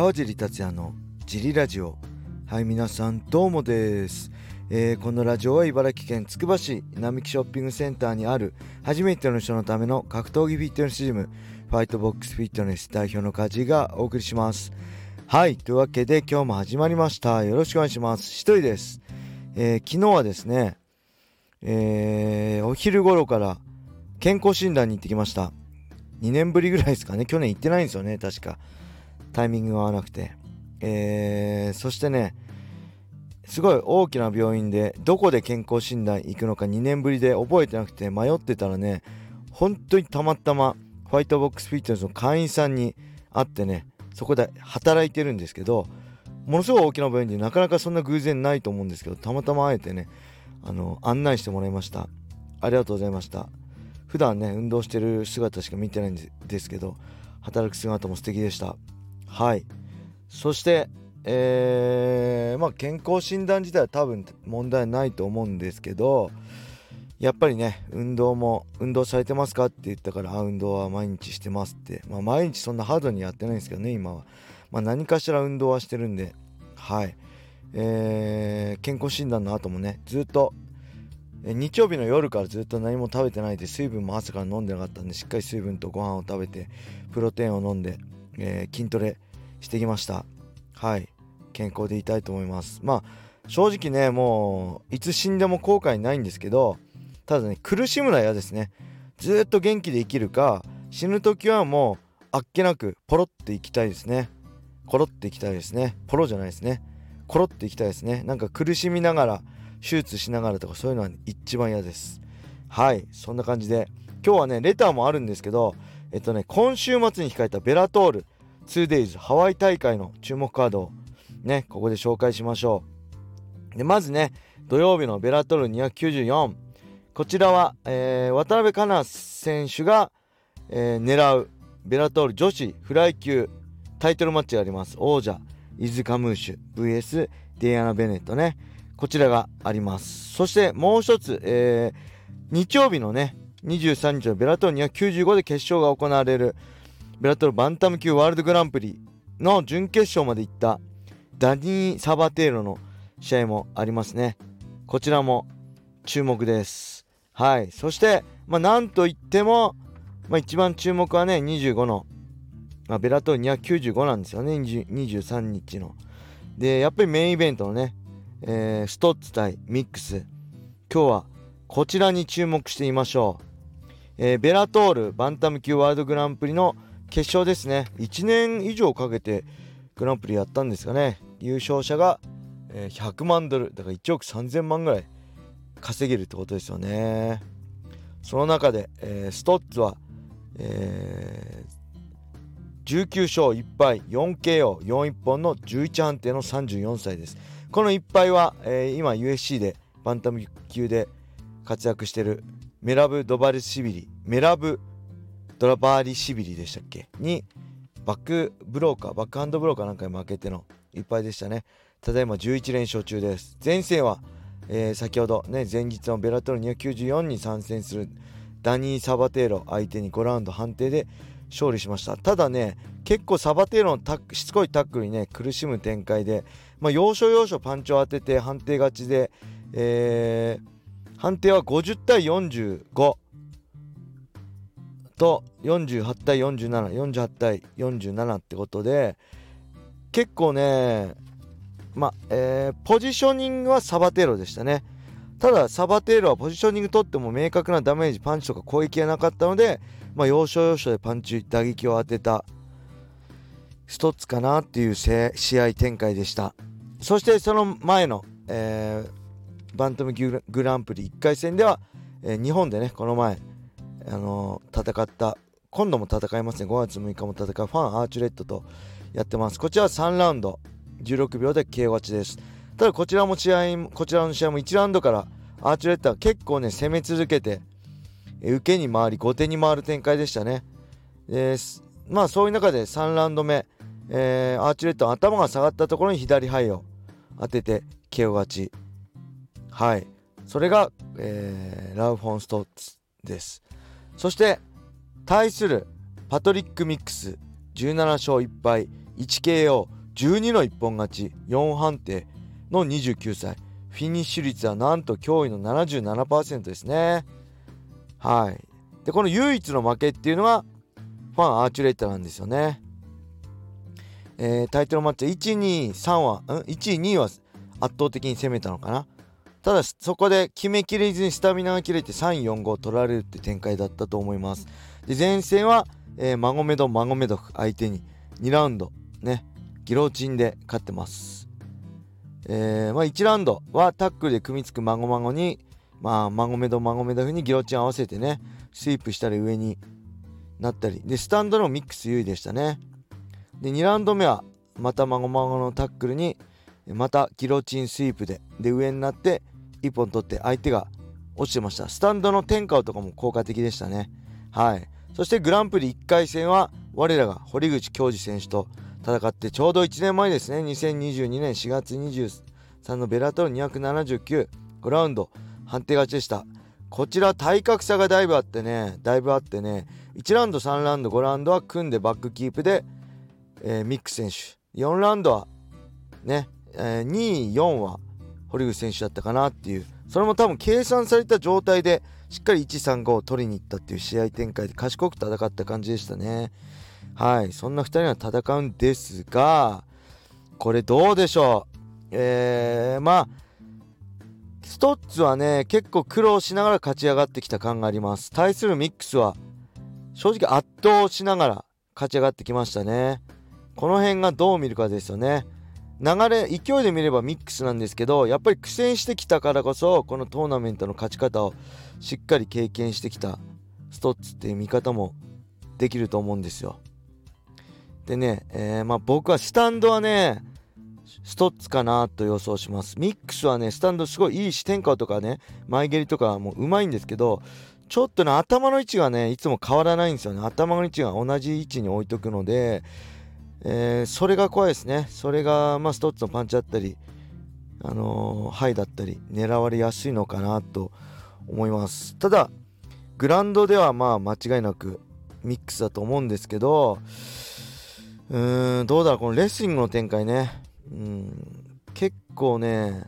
川尻達也のジリラジオ。はい皆さんどうもです、えー、このラジオは茨城県つくば市並木ショッピングセンターにある初めての人のための格闘技フィットネスジムファイトボックスフィットネス代表の梶がお送りします。はいというわけで今日も始まりました。よろしくお願いします。一人です、えー、昨日はですねえー、お昼頃から健康診断に行ってきました。2年ぶりぐらいですかね。去年行ってないんですよね確か。タイミングが合わなくて。えー、そしてねすごい大きな病院でどこで健康診断行くのか2年ぶりで覚えてなくて迷ってたらね本当にたまたまホワイトボックスフィットネスの会員さんに会ってねそこで働いてるんですけどものすごい大きな病院でなかなかそんな偶然ないと思うんですけどたまたま会えてねあの案内してもらいました。ありがとうございました。普段ね運動してる姿しか見てないんですけど働く姿も素敵でした。はい。そしてえー、まあ健康診断自体は多分問題ないと思うんですけどやっぱりね運動も運動されてますかって言ったから運動は毎日してますって。まあ毎日そんなハードにやってないんですけどね今は。まあ何かしら運動はしてるんで。はい。えー、健康診断の後もねずっと日曜日の夜からずっと何も食べてないで水分も朝から飲んでなかったんでしっかり水分とご飯を食べてプロテインを飲んで、えー、筋トレしてきました。はい。健康でいたいと思います。まあ正直ねもういつ死んでも後悔ないんですけどただね苦しむのは嫌ですね。ずっと元気で生きるか死ぬ時はもうあっけなくポロっていきたいですね。コロっていきたいですね。ポロじゃないですね。コロっていきたいですね。なんか苦しみながら手術しながらとかそういうのは一番嫌です。はい。そんな感じで今日はねレターもあるんですけどえっとね今週末に控えたベラトール。2days ハワイ大会の注目カードをねここで紹介しましょう。でまずね土曜日のベラトル294こちらは、えー、渡辺香奈選手が、えー、狙うベラトール女子フライ級タイトルマッチがあります。王者イズ・カムーシュ VS デイアナ・ベネットね。こちらがあります。そしてもう一つ、えー、日曜日のね23日のベラトール295で決勝が行われるベラトルバンタム級ワールドグランプリの準決勝まで行ったダニー・サバテーロの試合もありますね。こちらも注目です。はい。そしてまあなんといっても、まあ、一番注目はね25のまあ、ベラトール295なんですよね。23日の。でやっぱりメインイベントのね、えー、ストッツ対ミックス。今日はこちらに注目してみましょう、えー、ベラトールバンタム級ワールドグランプリの決勝ですね。1年以上かけてグランプリやったんですかね。優勝者が、100万ドルだから1億3000万ぐらい稼げるってことですよね。その中で、えー、ストッツは、えー、19勝1敗 4KO41 本の11判定の34歳です。この1敗は、えー、今 USC でバンタム級で活躍してるメラブ・ドバルシビリメラブ・ドラバーリシビリでしたっけ？にバックブローカーバックハンドブローカーなんかに負けての1敗でしたね。ただいま11連勝中です。前戦は、えー、先ほどね前日のベラトル294に参戦するダニー・サバテーロ相手に5ラウンド判定で勝利しました。ただね結構サバテーロのしつこいタックルにね苦しむ展開で、まあ、要所要所パンチを当てて判定勝ちで、えー、判定は50対45と48対4748対47ってことで結構ねまあ、えー、ポジショニングはサバテーロでしたね。ただサバテーロはポジショニング取っても明確なダメージパンチとか攻撃がなかったのでまあ、要所要所でパンチ打撃を当てた一つかなっていう試合展開でした。そしてその前の、えー、バンタムグランプリ1回戦では、えー、日本でねこの前、あの、戦った今度も戦いますね5月6日も戦うファンアーチュレットとやってますこちらは3ラウンド16秒で KO 勝ちですただこちらも試合こちらの試合も1ラウンドからアーチュレットは結構ね攻め続けて受けに回り後手に回る展開でしたね。でまあそういう中で3ラウンド目、えー、アーチュレット頭が下がったところに左肺を当てて KO 勝ち。はい。それが、えー、ラウフォンストッツです。そして対するパトリック・ミックス17勝1敗 1KO12 の一本勝ち4判定の29歳。フィニッシュ率はなんと驚異の77%ですね。はい。でこの唯一の負けっていうのがファン・アーチュレッターなんですよね。えー、タイトルマッチ123はん？12は圧倒的に攻めたのかな？ただそこで決めきれずにスタミナが切れて345取られるって展開だったと思います。で前線は、えー、マゴメド・マゴメドフ相手に2ラウンドねギロチンで勝ってます。えー、まあ、1ラウンドはタックルで組みつくマゴマゴにまあマゴメドマゴメドフにギロチン合わせてねスイープしたり上になったり。でスタンドのミックス優位でしたね。で2ラウンド目はまたまごまごのタックルにまたギロチンスイープでで上になって1本取って相手が落ちてました。スタンドの天下とかも効果的でしたね。はい。そしてグランプリ1回戦は我らが堀口恭司選手と戦ってちょうど1年前ですね。2022年4月23のベラトル279 5ラウンド判定勝ちでした。こちら体格差がだいぶあってねだいぶあってね1ラウンド3ラウンド5ラウンドは組んでバックキープで、えー、ミック選手。4ラウンドはね、えー、2位4は堀口選手だったかなっていう。それも多分計算された状態でしっかり135を取りに行ったっていう試合展開で賢く戦った感じでしたね。はい。そんな2人は戦うんですがこれどうでしょう。えー、まあストッツはね結構苦労しながら勝ち上がってきた感があります。対するミックスは正直圧倒しながら勝ち上がってきましたね。この辺がどう見るかですよね。流れ勢いで見ればミックスなんですけどやっぱり苦戦してきたからこそこのトーナメントの勝ち方をしっかり経験してきたストッツっていう見方もできると思うんですよ。でね、えー、まあ僕はスタンドはねストッツかなと予想します。ミックスはねスタンドすごいいい視点下とかね前蹴りとかもうまいんですけどちょっとね頭の位置がねいつも変わらないんですよね。頭の位置が同じ位置に置いとくので、えー、それが怖いですね。それがまあストッツのパンチだったりあのー、ハイだったり狙われやすいのかなと思います。ただグラウンドではまあ間違いなくミックスだと思うんですけどうーんどうだろうこのレスリングの展開ね。うん結構ね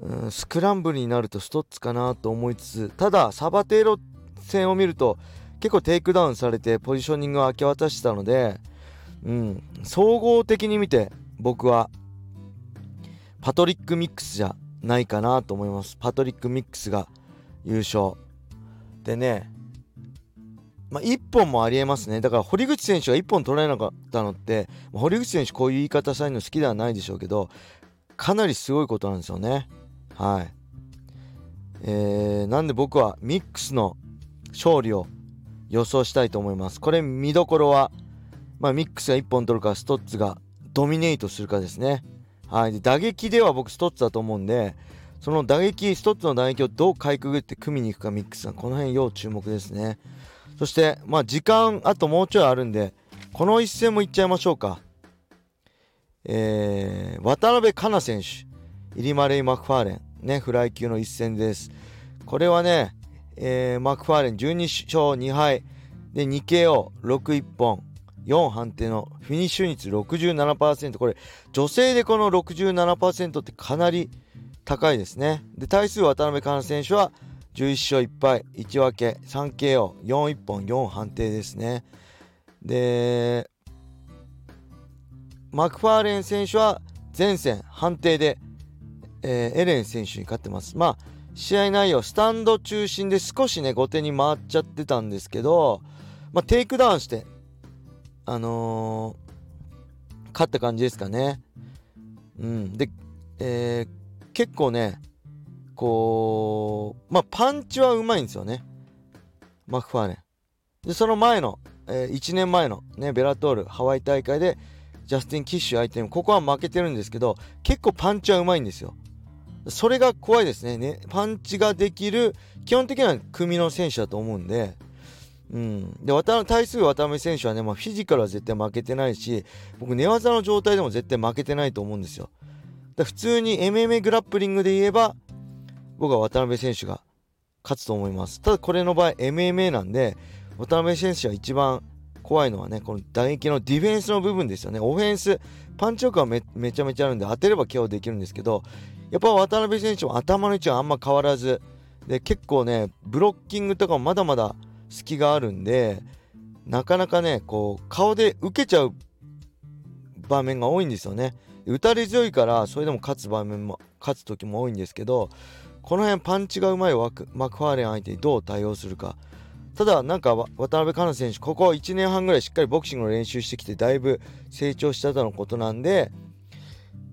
うんスクランブルになるとストッツかなと思いつつただサバテーロ戦を見ると結構テイクダウンされてポジショニングを明け渡したので、うん、総合的に見て僕はパトリック・ミックスじゃないかなと思いますパトリック・ミックスが優勝でねまあ、1本もありえますね。だから堀口選手が1本取られなかったのって、堀口選手こういう言い方されるの好きではないでしょうけど、かなりすごいことなんですよね。はい。えー、なんで僕はミックスの勝利を予想したいと思います。これ見どころは、まあ、ミックスが1本取るか、ストッツがドミネートするかですね。はい。打撃では僕ストッツだと思うんで、その打撃、ストッツの打撃をどうかいくぐって組みに行くかミックスは、この辺要注目ですね。そして、まあ、時間あともうちょいあるんで、この一戦もいっちゃいましょうか。えー、渡辺香奈選手、イリマレイ・マクファーレン、ね、フライ級の一戦です。これはね、えー、マクファーレン12勝2敗で 2KO61 本4判定のフィニッシュ率67%これ女性でこの67%ってかなり高いですね。で対する渡辺香奈選手は11勝1敗1分け 3KO41 本4判定ですね。でマクファーレン選手は前線判定で、えー、エレン選手に勝ってます。まあ試合内容スタンド中心で少しね後手に回っちゃってたんですけど、まあ、テイクダウンしてあのー、勝った感じですかね。うん。で、えー、結構ねこうまあパンチはうまいんですよね。マクファーレン。でその前の、えー、1年前のねベラトールハワイ大会でジャスティン・キッシュ相手にここは負けてるんですけど結構パンチはうまいんですよ。それが怖いですね。ねパンチができる基本的には組の選手だと思うんで。うん、で渡対する渡辺選手はね、まあ、フィジカルは絶対負けてないし僕寝技の状態でも絶対負けてないと思うんですよ。だ普通に MMA グラップリングで言えば僕は渡辺選手が勝つと思います。ただこれの場合 MMA なんで渡辺選手は一番怖いのはねこの打撃のディフェンスの部分ですよね。オフェンスパンチ力はめちゃめちゃあるんで当てれば KO できるんですけどやっぱ渡辺選手も頭の位置はあんま変わらずで結構ねブロッキングとかもまだまだ隙があるんでなかなかねこう顔で受けちゃう場面が多いんですよね。打たれ強いからそれでも勝つ場面も勝つ時も多いんですけどこの辺パンチがうまいマクファーレン相手にどう対応するか。ただなんか渡辺香奈選手ここ1年半ぐらいしっかりボクシングの練習してきてだいぶ成長したとのことなんで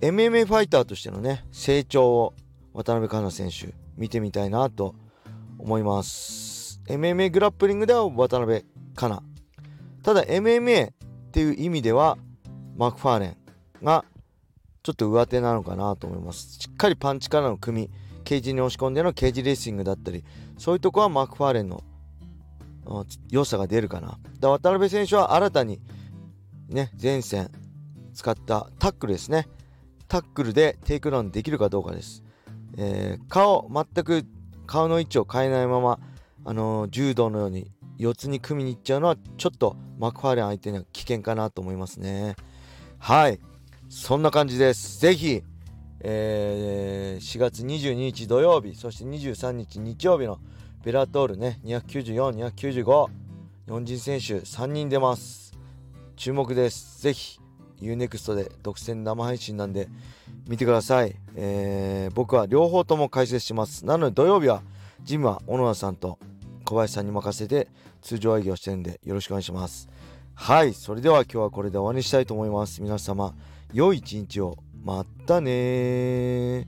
MMA ファイターとしてのね成長を渡辺香奈選手見てみたいなと思います。MMA グラップリングでは渡辺香奈ただ MMA っていう意味ではマクファーレンがちょっと上手なのかなと思います。しっかりパンチからの組みケージに押し込んでのケージレーシングだったりそういうとこはマクファーレンの良さが出るかな。だ渡辺選手は新たにね前線使ったタックルですね。タックルでテイクダウンできるかどうかです、えー、顔全く顔の位置を変えないまま、あの、柔道のように四つに組みに行っちゃうのはちょっとマクファーレン相手には危険かなと思いますね。はい。そんな感じです。ぜひ、えー、4月22日土曜日そして23日日曜日のベラトールね294、295日本人選手3人出ます。注目です。ぜひ UNEXT で独占生配信なんで見てください、えー、僕は両方とも解説します。なので土曜日はジムは小野田さんと小林さんに任せて通常営業してるんでよろしくお願いします。はい、それでは今日はこれで終わりにしたいと思います。皆様、良い一日を。またね